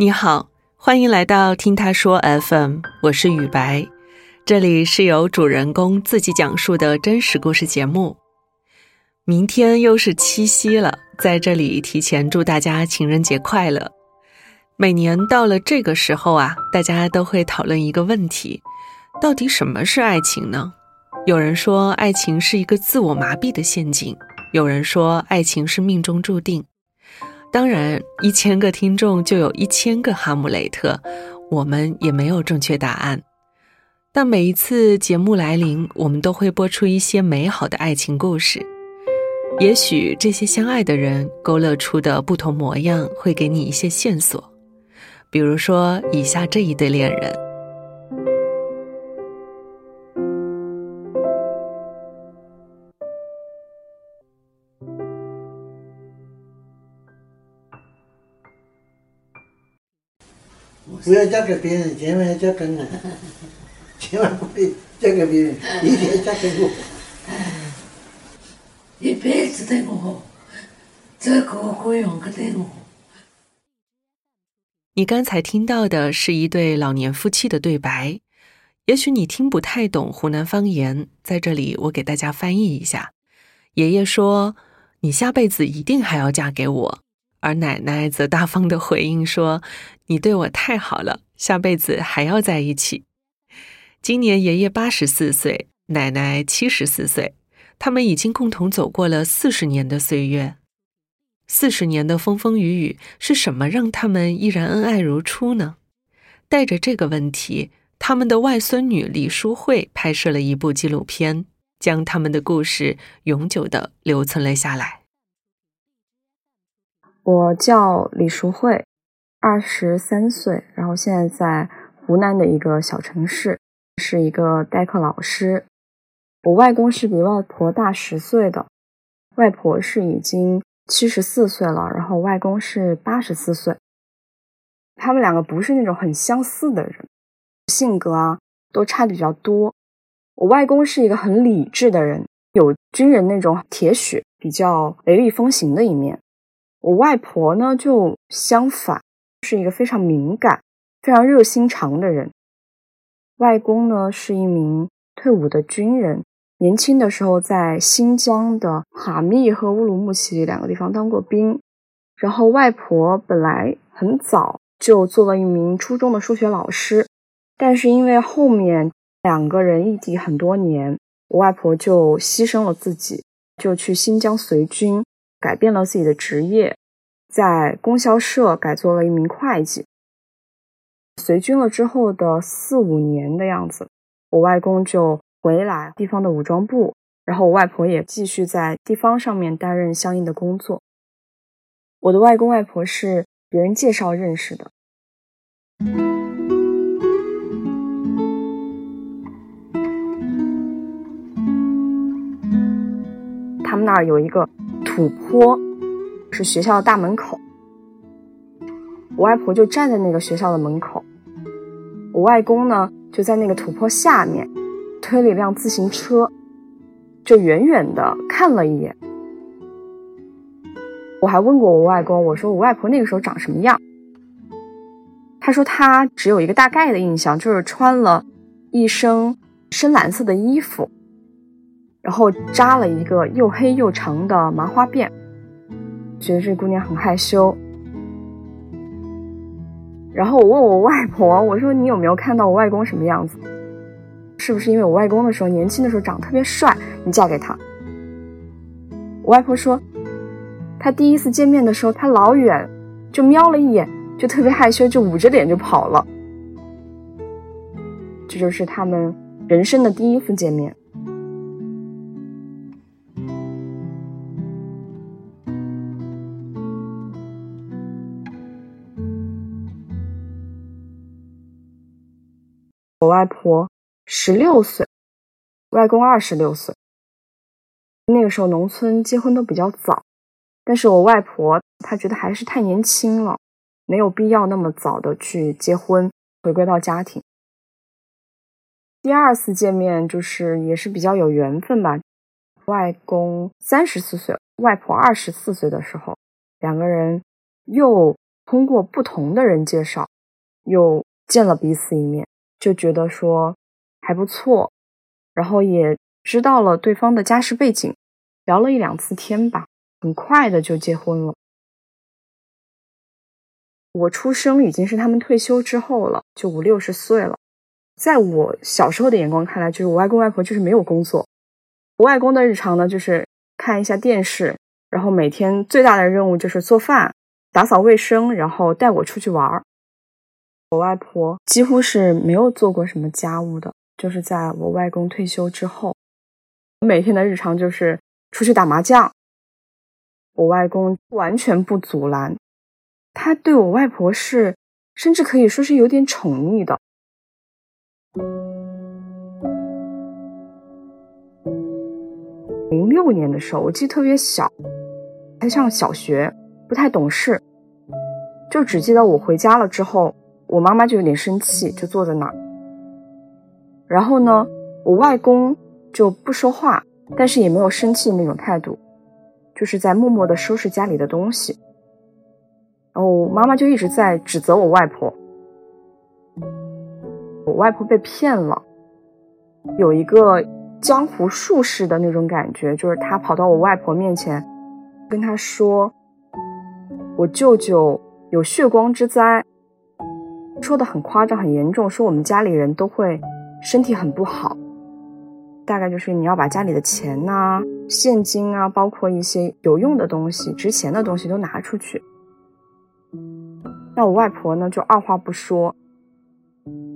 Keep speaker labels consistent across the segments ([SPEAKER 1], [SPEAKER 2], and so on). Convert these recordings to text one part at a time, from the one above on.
[SPEAKER 1] 你好，欢迎来到听他说 FM，我是雨白，这里是由主人公自己讲述的真实故事节目。明天又是七夕了，在这里提前祝大家情人节快乐。每年到了这个时候啊，大家都会讨论一个问题：到底什么是爱情呢？有人说爱情是一个自我麻痹的陷阱，有人说爱情是命中注定。当然，一千个听众就有一千个哈姆雷特，我们也没有正确答案。但每一次节目来临，我们都会播出一些美好的爱情故事。也许这些相爱的人勾勒出的不同模样，会给你一些线索。比如说，以下这一对恋人。
[SPEAKER 2] 不要嫁给别人，千万要嫁给我，千万不可以嫁给别人，一定要嫁给我。
[SPEAKER 3] 一辈子对我好，这个会用个对我。
[SPEAKER 1] 你刚才听到的是一对老年夫妻的对白，也许你听不太懂湖南方言，在这里我给大家翻译一下。爷爷说：“你下辈子一定还要嫁给我。”而奶奶则大方的回应说：“你对我太好了，下辈子还要在一起。”今年爷爷八十四岁，奶奶七十四岁。他们已经共同走过了四十年的岁月，四十年的风风雨雨，是什么让他们依然恩爱如初呢？带着这个问题，他们的外孙女李淑慧拍摄了一部纪录片，将他们的故事永久的留存了下来。
[SPEAKER 4] 我叫李淑慧，二十三岁，然后现在在湖南的一个小城市，是一个代课老师。我外公是比外婆大十岁的，外婆是已经七十四岁了，然后外公是八十四岁。他们两个不是那种很相似的人，性格啊都差的比较多。我外公是一个很理智的人，有军人那种铁血、比较雷厉风行的一面。我外婆呢就相反，是一个非常敏感、非常热心肠的人。外公呢是一名退伍的军人。年轻的时候，在新疆的哈密和乌鲁木齐两个地方当过兵。然后外婆本来很早就做了一名初中的数学老师，但是因为后面两个人异地很多年，我外婆就牺牲了自己，就去新疆随军，改变了自己的职业，在供销社改做了一名会计。随军了之后的四五年的样子，我外公就。回来地方的武装部，然后我外婆也继续在地方上面担任相应的工作。我的外公外婆是别人介绍认识的。他们那儿有一个土坡，是学校的大门口。我外婆就站在那个学校的门口，我外公呢就在那个土坡下面。推了一辆自行车，就远远的看了一眼。我还问过我外公，我说我外婆那个时候长什么样？他说他只有一个大概的印象，就是穿了一身深蓝色的衣服，然后扎了一个又黑又长的麻花辫，觉得这姑娘很害羞。然后我问我外婆，我说你有没有看到我外公什么样子？是不是因为我外公的时候年轻的时候长得特别帅，你嫁给他？我外婆说，他第一次见面的时候，他老远就瞄了一眼，就特别害羞，就捂着脸就跑了。这就是他们人生的第一次见面。我外婆。十六岁，外公二十六岁。那个时候农村结婚都比较早，但是我外婆她觉得还是太年轻了，没有必要那么早的去结婚，回归到家庭。第二次见面就是也是比较有缘分吧。外公三十四岁，外婆二十四岁的时候，两个人又通过不同的人介绍，又见了彼此一面，就觉得说还不错，然后也知道了对方的家世背景，聊了一两次天吧，很快的就结婚了。我出生已经是他们退休之后了，就五六十岁了。在我小时候的眼光看来，就是我外公外婆就是没有工作。我外公的日常呢，就是看一下电视，然后每天最大的任务就是做饭、打扫卫生，然后带我出去玩儿。我外婆几乎是没有做过什么家务的，就是在我外公退休之后，我每天的日常就是出去打麻将。我外公完全不阻拦。他对我外婆是，甚至可以说是有点宠溺的。零六年的时候，我记得特别小，还上小学，不太懂事，就只记得我回家了之后，我妈妈就有点生气，就坐在那儿。然后呢，我外公就不说话，但是也没有生气的那种态度，就是在默默的收拾家里的东西。然后妈妈就一直在指责我外婆，我外婆被骗了，有一个江湖术士的那种感觉，就是他跑到我外婆面前，跟她说：“我舅舅有血光之灾，说的很夸张很严重，说我们家里人都会身体很不好，大概就是你要把家里的钱呐、现金啊，包括一些有用的东西、值钱的东西都拿出去。”那我外婆呢，就二话不说。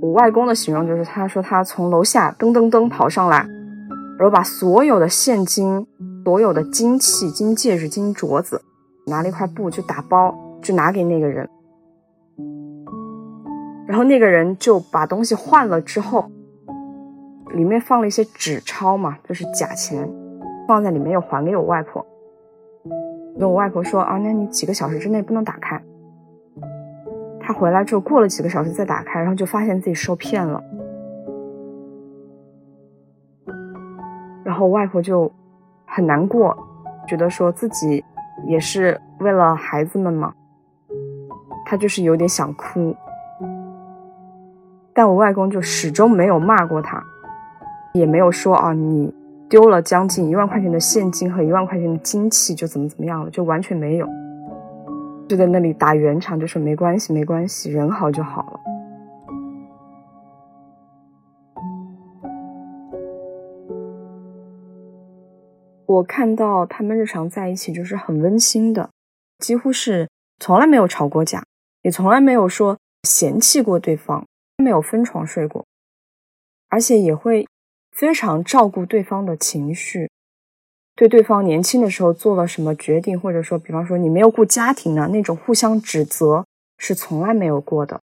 [SPEAKER 4] 我外公的形容就是，他说他从楼下噔噔噔跑上来，然后把所有的现金、所有的金器、金戒指、金镯子，拿了一块布就打包，就拿给那个人。然后那个人就把东西换了之后，里面放了一些纸钞嘛，就是假钱，放在里面又还给我外婆。跟我外婆说啊，那你几个小时之内不能打开。他回来之后，过了几个小时再打开，然后就发现自己受骗了。然后外婆就很难过，觉得说自己也是为了孩子们嘛，她就是有点想哭。但我外公就始终没有骂过他，也没有说啊，你丢了将近一万块钱的现金和一万块钱的金器就怎么怎么样了，就完全没有。就在那里打圆场，就说没关系，没关系，人好就好了。我看到他们日常在一起就是很温馨的，几乎是从来没有吵过架，也从来没有说嫌弃过对方，没有分床睡过，而且也会非常照顾对方的情绪。对对方年轻的时候做了什么决定，或者说，比方说你没有顾家庭呢，那种互相指责是从来没有过的。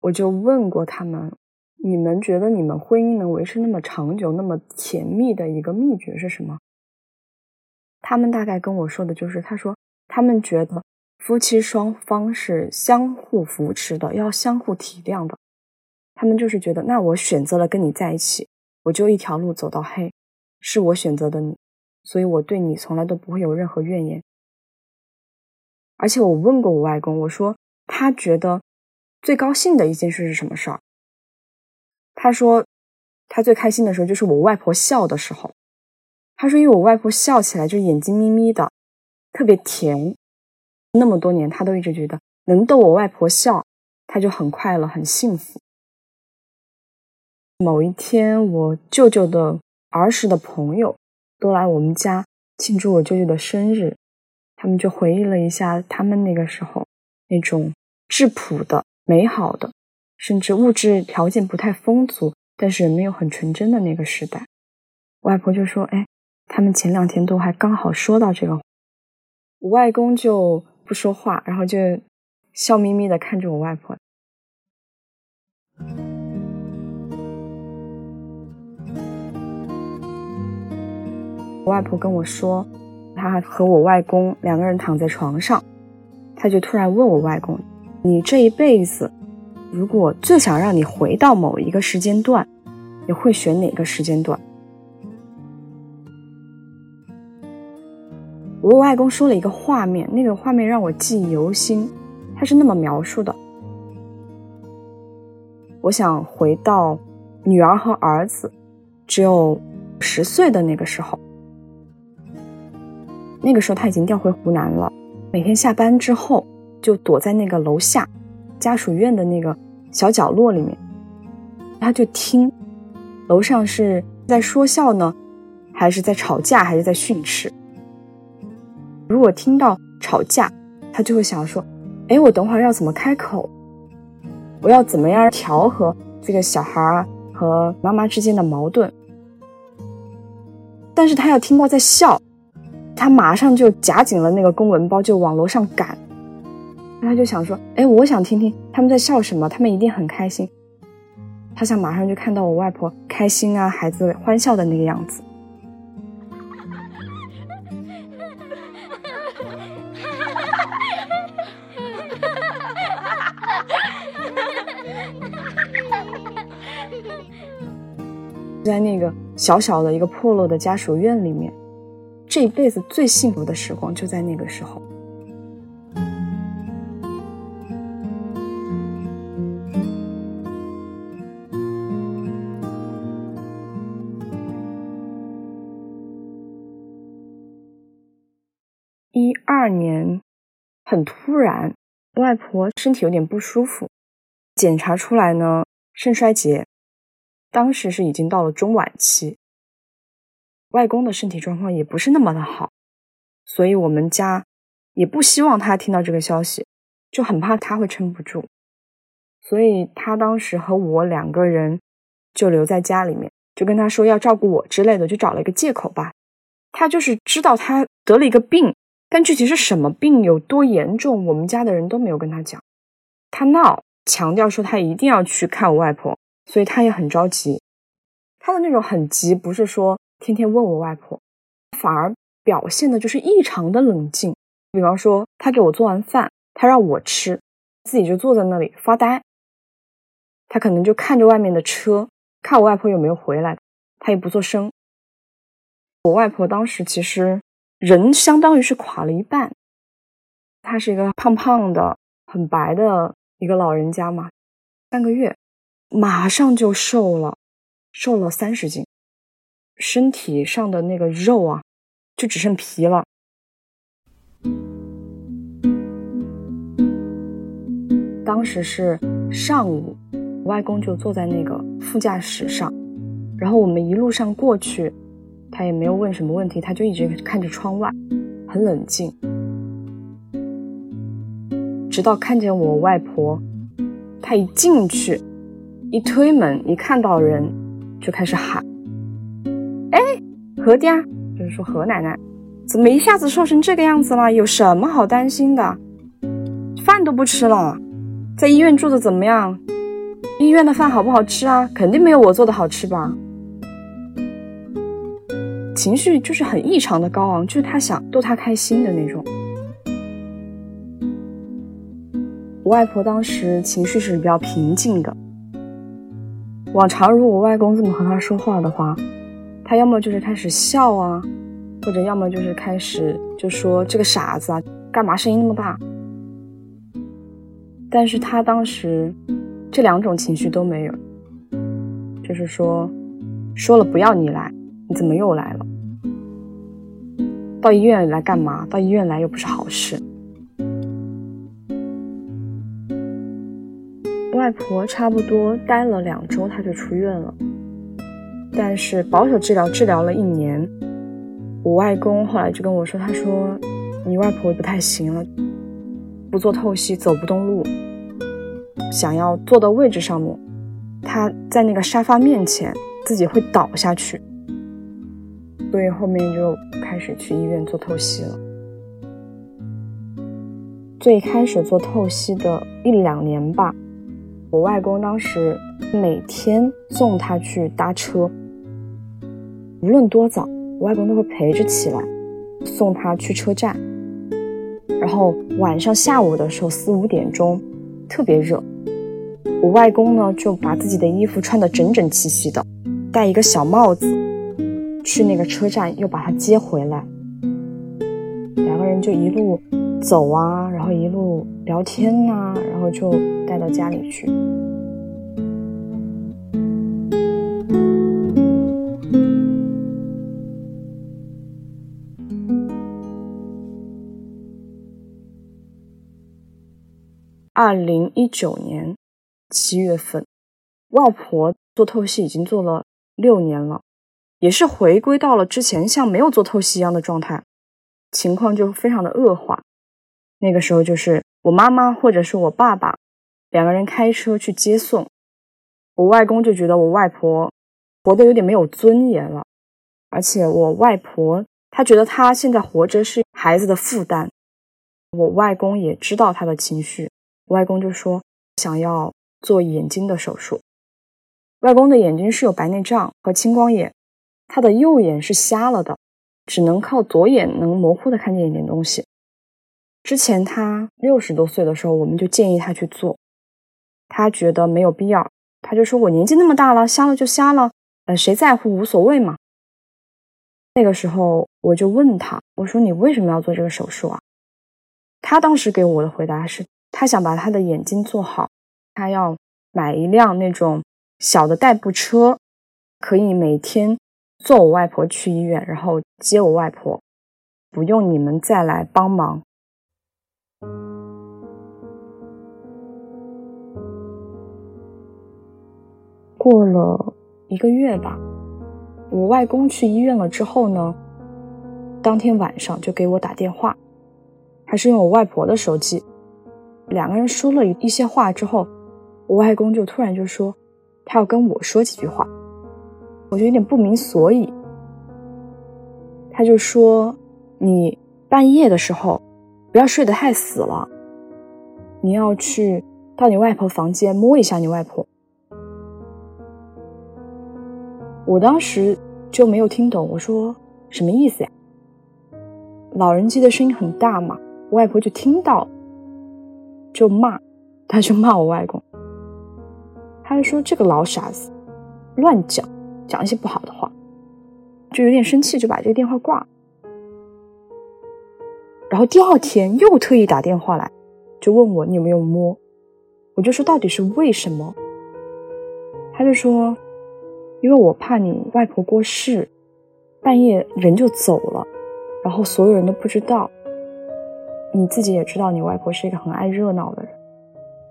[SPEAKER 4] 我就问过他们，你们觉得你们婚姻能维持那么长久、那么甜蜜的一个秘诀是什么？他们大概跟我说的就是，他说他们觉得夫妻双方是相互扶持的，要相互体谅的。他们就是觉得，那我选择了跟你在一起，我就一条路走到黑。是我选择的你，所以我对你从来都不会有任何怨言。而且我问过我外公，我说他觉得最高兴的一件事是什么事儿？他说他最开心的时候就是我外婆笑的时候。他说因为我外婆笑起来就眼睛眯眯的，特别甜。那么多年他都一直觉得能逗我外婆笑，他就很快乐很幸福。某一天我舅舅的。儿时的朋友都来我们家庆祝我舅舅的生日，他们就回忆了一下他们那个时候那种质朴的、美好的，甚至物质条件不太丰足，但是人们又很纯真的那个时代。外婆就说：“哎，他们前两天都还刚好说到这个。”我外公就不说话，然后就笑眯眯的看着我外婆。我外婆跟我说，她和我外公两个人躺在床上，她就突然问我外公：“你这一辈子，如果最想让你回到某一个时间段，你会选哪个时间段？”我外公说了一个画面，那个画面让我记忆犹新。他是那么描述的：我想回到女儿和儿子只有十岁的那个时候。那个时候他已经调回湖南了，每天下班之后就躲在那个楼下家属院的那个小角落里面，他就听楼上是在说笑呢，还是在吵架，还是在训斥。如果听到吵架，他就会想说：“哎，我等会儿要怎么开口？我要怎么样调和这个小孩和妈妈之间的矛盾？”但是他要听到在笑，他马上就夹紧了那个公文包，就往楼上赶。他就想说：“哎，我想听听他们在笑什么，他们一定很开心。”他想马上就看到我外婆开心啊，孩子欢笑的那个样子。在那个小小的一个破落的家属院里面，这一辈子最幸福的时光就在那个时候。一二年，很突然，外婆身体有点不舒服，检查出来呢肾衰竭。当时是已经到了中晚期，外公的身体状况也不是那么的好，所以我们家也不希望他听到这个消息，就很怕他会撑不住，所以他当时和我两个人就留在家里面，就跟他说要照顾我之类的，就找了一个借口吧。他就是知道他得了一个病，但具体是什么病、有多严重，我们家的人都没有跟他讲。他闹，强调说他一定要去看我外婆。所以他也很着急，他的那种很急，不是说天天问我外婆，反而表现的就是异常的冷静。比方说，他给我做完饭，他让我吃，自己就坐在那里发呆。他可能就看着外面的车，看我外婆有没有回来，他也不做声。我外婆当时其实人相当于是垮了一半，她是一个胖胖的、很白的一个老人家嘛，半个月。马上就瘦了，瘦了三十斤，身体上的那个肉啊，就只剩皮了。当时是上午，外公就坐在那个副驾驶上，然后我们一路上过去，他也没有问什么问题，他就一直看着窗外，很冷静，直到看见我外婆，他一进去。一推门，一看到人，就开始喊：“哎，何爹，就是说何奶奶，怎么一下子瘦成这个样子了？有什么好担心的？饭都不吃了，在医院住的怎么样？医院的饭好不好吃啊？肯定没有我做的好吃吧？”情绪就是很异常的高昂，就是他想逗他开心的那种。我外婆当时情绪是比较平静的。往常如果外公这么和他说话的话，他要么就是开始笑啊，或者要么就是开始就说这个傻子啊，干嘛声音那么大？但是他当时这两种情绪都没有，就是说说了不要你来，你怎么又来了？到医院来干嘛？到医院来又不是好事。外婆差不多待了两周，她就出院了。但是保守治疗治疗了一年，我外公后来就跟我说：“他说你外婆不太行了，不做透析，走不动路，想要坐到位置上面，他在那个沙发面前自己会倒下去。所以后面就开始去医院做透析了。最开始做透析的一两年吧。”我外公当时每天送他去搭车，无论多早，我外公都会陪着起来，送他去车站。然后晚上下午的时候四五点钟，特别热，我外公呢就把自己的衣服穿得整整齐齐的，戴一个小帽子，去那个车站又把他接回来。两个人就一路走啊，然后一路聊天呐、然后就带到家里去。二零一九年七月份，外婆做透析已经做了六年了，也是回归到了之前像没有做透析一样的状态，情况就非常的恶化。那个时候就是我妈妈或者是我爸爸两个人开车去接送，我外公就觉得我外婆活得有点没有尊严了，而且我外婆她觉得她现在活着是孩子的负担，我外公也知道她的情绪。外公就说想要做眼睛的手术。外公的眼睛是有白内障和青光眼，他的右眼是瞎了的，只能靠左眼能模糊的看见一点东西。之前他六十多岁的时候，我们就建议他去做，他觉得没有必要，他就说我年纪那么大了，瞎了就瞎了，呃，谁在乎，无所谓嘛。那个时候我就问他，我说你为什么要做这个手术啊？他当时给我的回答是。他想把他的眼睛做好，他要买一辆那种小的代步车，可以每天送我外婆去医院，然后接我外婆，不用你们再来帮忙。过了一个月吧，我外公去医院了之后呢，当天晚上就给我打电话，还是用我外婆的手机。两个人说了一些话之后，我外公就突然就说，他要跟我说几句话，我就有点不明所以。他就说：“你半夜的时候不要睡得太死了，你要去到你外婆房间摸一下你外婆。”我当时就没有听懂，我说什么意思呀？老人机的声音很大嘛，我外婆就听到。就骂，他就骂我外公，他就说这个老傻子，乱讲，讲一些不好的话，就有点生气，就把这个电话挂了。然后第二天又特意打电话来，就问我你有没有摸，我就说到底是为什么，他就说，因为我怕你外婆过世，半夜人就走了，然后所有人都不知道。你自己也知道，你外婆是一个很爱热闹的人。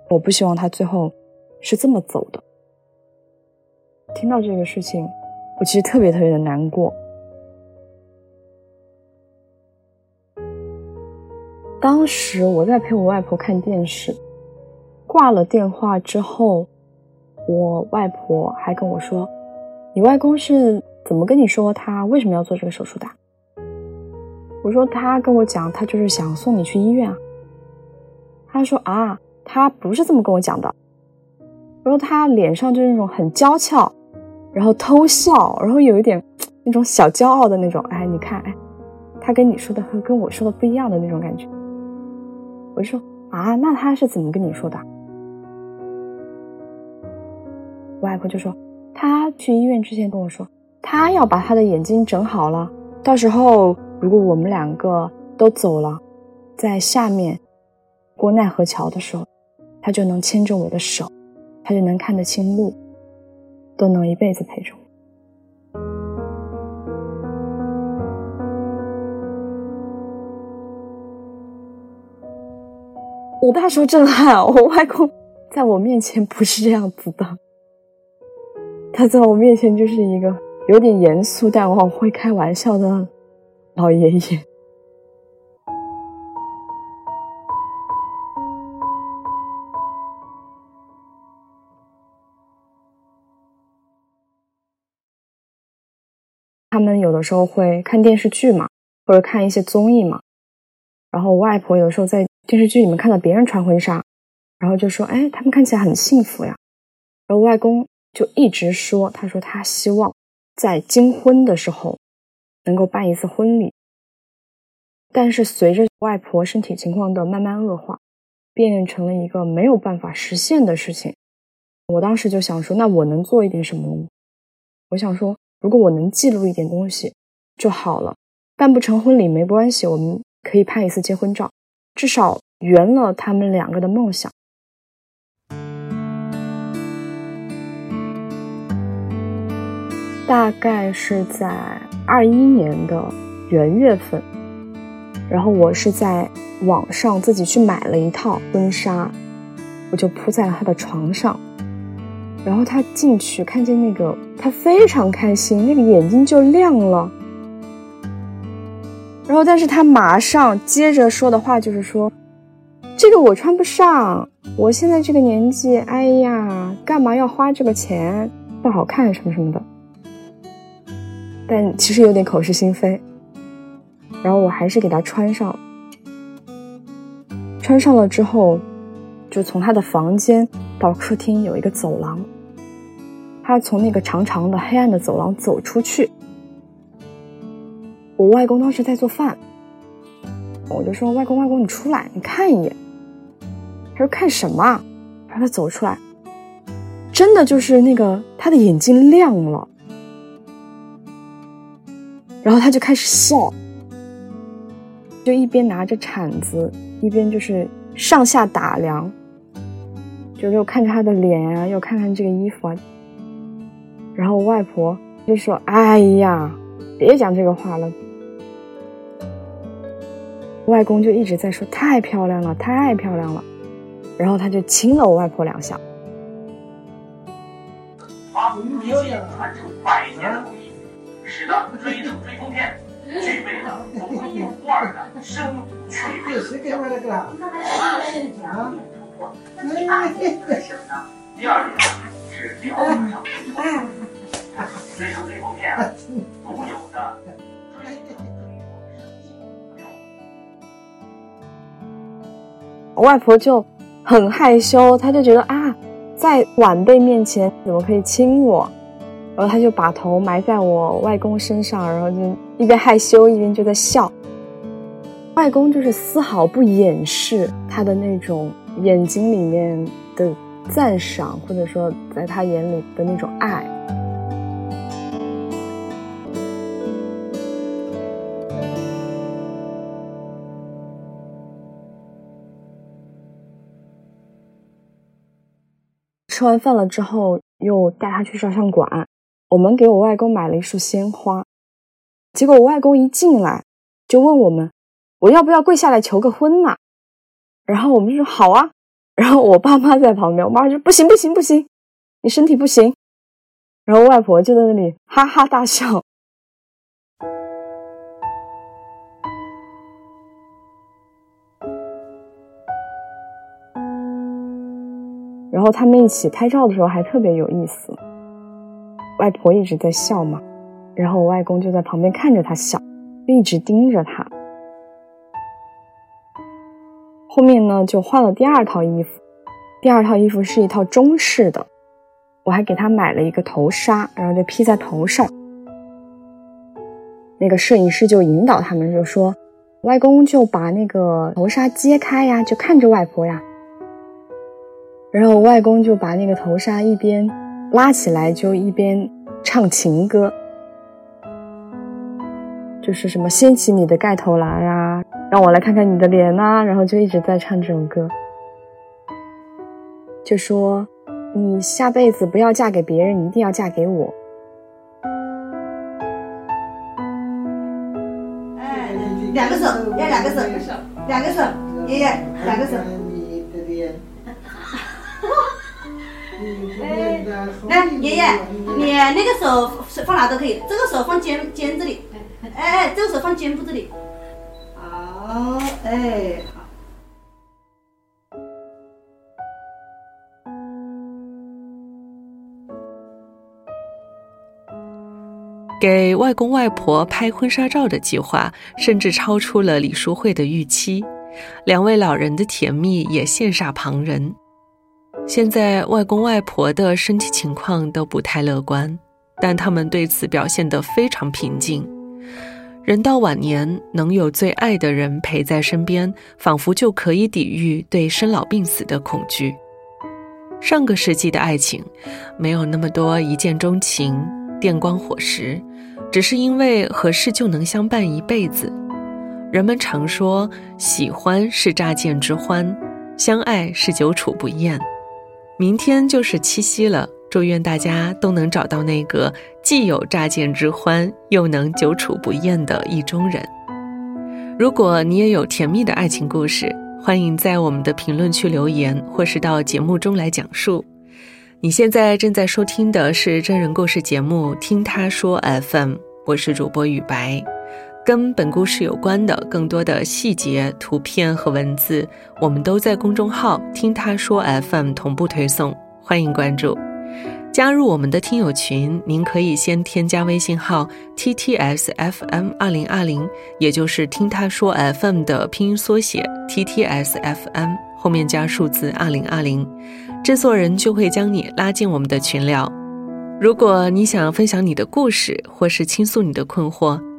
[SPEAKER 4] 我不希望她最后是这么走的。听到这个事情，我其实特别特别的难过。当时我在陪我外婆看电视，挂了电话之后，我外婆还跟我说：“你外公是怎么跟你说他为什么要做这个手术的？”我说他跟我讲，他就是想送你去医院啊。他说啊，他不是这么跟我讲的。我说他脸上就是那种很娇俏，然后偷笑，然后有一点那种小骄傲的那种。哎，你看，哎，他跟你说的和跟我说的不一样的那种感觉。我就说啊，那他是怎么跟你说的？我外婆就说，他去医院之前跟我说，他要把他的眼睛整好了，到时候。如果我们两个都走了，在下面过奈何桥的时候，他就能牵着我的手，他就能看得清路，都能一辈子陪着我。我大受震撼，我外公在我面前不是这样子的，他在我面前就是一个有点严肃但往往会开玩笑的。老爷爷，他们有的时候会看电视剧嘛，或者看一些综艺嘛。然后我外婆有时候在电视剧里面看到别人穿婚纱，然后就说：“哎，他们看起来很幸福呀。”然后外公就一直说：“他说他希望在金婚的时候。”能够办一次婚礼，但是随着外婆身体情况的慢慢恶化，变成了一个没有办法实现的事情。我当时就想说，那我能做一点什么呢？我想说，如果我能记录一点东西就好了。办不成婚礼没关系，我们可以拍一次结婚照，至少圆了他们两个的梦想。大概是在二一年的元月份，然后我是在网上自己去买了一套婚纱，我就铺在了他的床上，然后他进去看见那个，他非常开心，那个眼睛就亮了。然后，但是他马上接着说的话就是说：“这个我穿不上，我现在这个年纪，哎呀，干嘛要花这个钱？不好看什么什么的。”但其实有点口是心非，然后我还是给他穿上。穿上了之后，就从他的房间到客厅有一个走廊。他从那个长长的黑暗的走廊走出去。我外公当时在做饭，我就说：“外公，外公，你出来，你看一眼。”他说：“看什么？”然后他走出来，真的就是那个他的眼睛亮了。然后他就开始笑，就一边拿着铲子，一边就是上下打量，就又看着他的脸啊，又看看这个衣服啊。然后外婆就说：“哎呀，别讲这个话了。”外公就一直在说：“太漂亮了，太漂亮了。”然后他就亲了我外婆两下。
[SPEAKER 5] 把武器传承百年艺。使得追藤追风片具备了独一无二的生趣味。第二点是调度上的追藤追风片独有的。
[SPEAKER 4] 我外婆就很害羞，她就觉得啊，在晚辈面前怎么可以亲我？然后他就把头埋在我外公身上，然后就一边害羞一边就在笑。外公就是丝毫不掩饰他的那种眼睛里面的赞赏，或者说在他眼里的那种爱。吃完饭了之后，又带他去照相馆。我们给我外公买了一束鲜花，结果我外公一进来就问我们：“我要不要跪下来求个婚呐？”然后我们就说：“好啊。”然后我爸妈在旁边，我妈说：“不行不行不行，你身体不行。”然后外婆就在那里哈哈大笑。然后他们一起拍照的时候还特别有意思。外婆一直在笑嘛，然后我外公就在旁边看着她笑，一直盯着她。后面呢，就换了第二套衣服，第二套衣服是一套中式的，我还给他买了一个头纱，然后就披在头上。那个摄影师就引导他们，就说：“外公就把那个头纱揭开呀，就看着外婆呀。”然后外公就把那个头纱一边。拉起来就一边唱情歌，就是什么掀起你的盖头来啊，让我来看看你的脸呐，然后就一直在唱这首歌，就说你下辈子不要嫁给别人，你一定要嫁给我。
[SPEAKER 6] 哎，两个手，要两个手，两个手，爷爷，两个手。来，爷爷，你那个手放哪都可以，这个手放肩肩这里，哎哎，这个手放肩部这里。好，哎，好。
[SPEAKER 1] 给外公外婆拍婚纱照的计划，甚至超出了李淑慧的预期，两位老人的甜蜜也羡煞旁人。现在外公外婆的身体情况都不太乐观，但他们对此表现得非常平静。人到晚年，能有最爱的人陪在身边，仿佛就可以抵御对生老病死的恐惧。上个世纪的爱情，没有那么多一见钟情、电光火石，只是因为合适就能相伴一辈子。人们常说，喜欢是乍见之欢，相爱是久处不厌。明天就是七夕了，祝愿大家都能找到那个既有乍见之欢，又能久处不厌的意中人。如果你也有甜蜜的爱情故事，欢迎在我们的评论区留言，或是到节目中来讲述。你现在正在收听的是真人故事节目《听他说 FM》，我是主播雨白。跟本故事有关的更多的细节、图片和文字，我们都在公众号“听他说 FM” 同步推送，欢迎关注。加入我们的听友群，您可以先添加微信号 “ttsfm 二零二零”，也就是“听他说 FM” 的拼音缩写 “ttsfm”，后面加数字二零二零，制作人就会将你拉进我们的群聊。如果你想分享你的故事，或是倾诉你的困惑，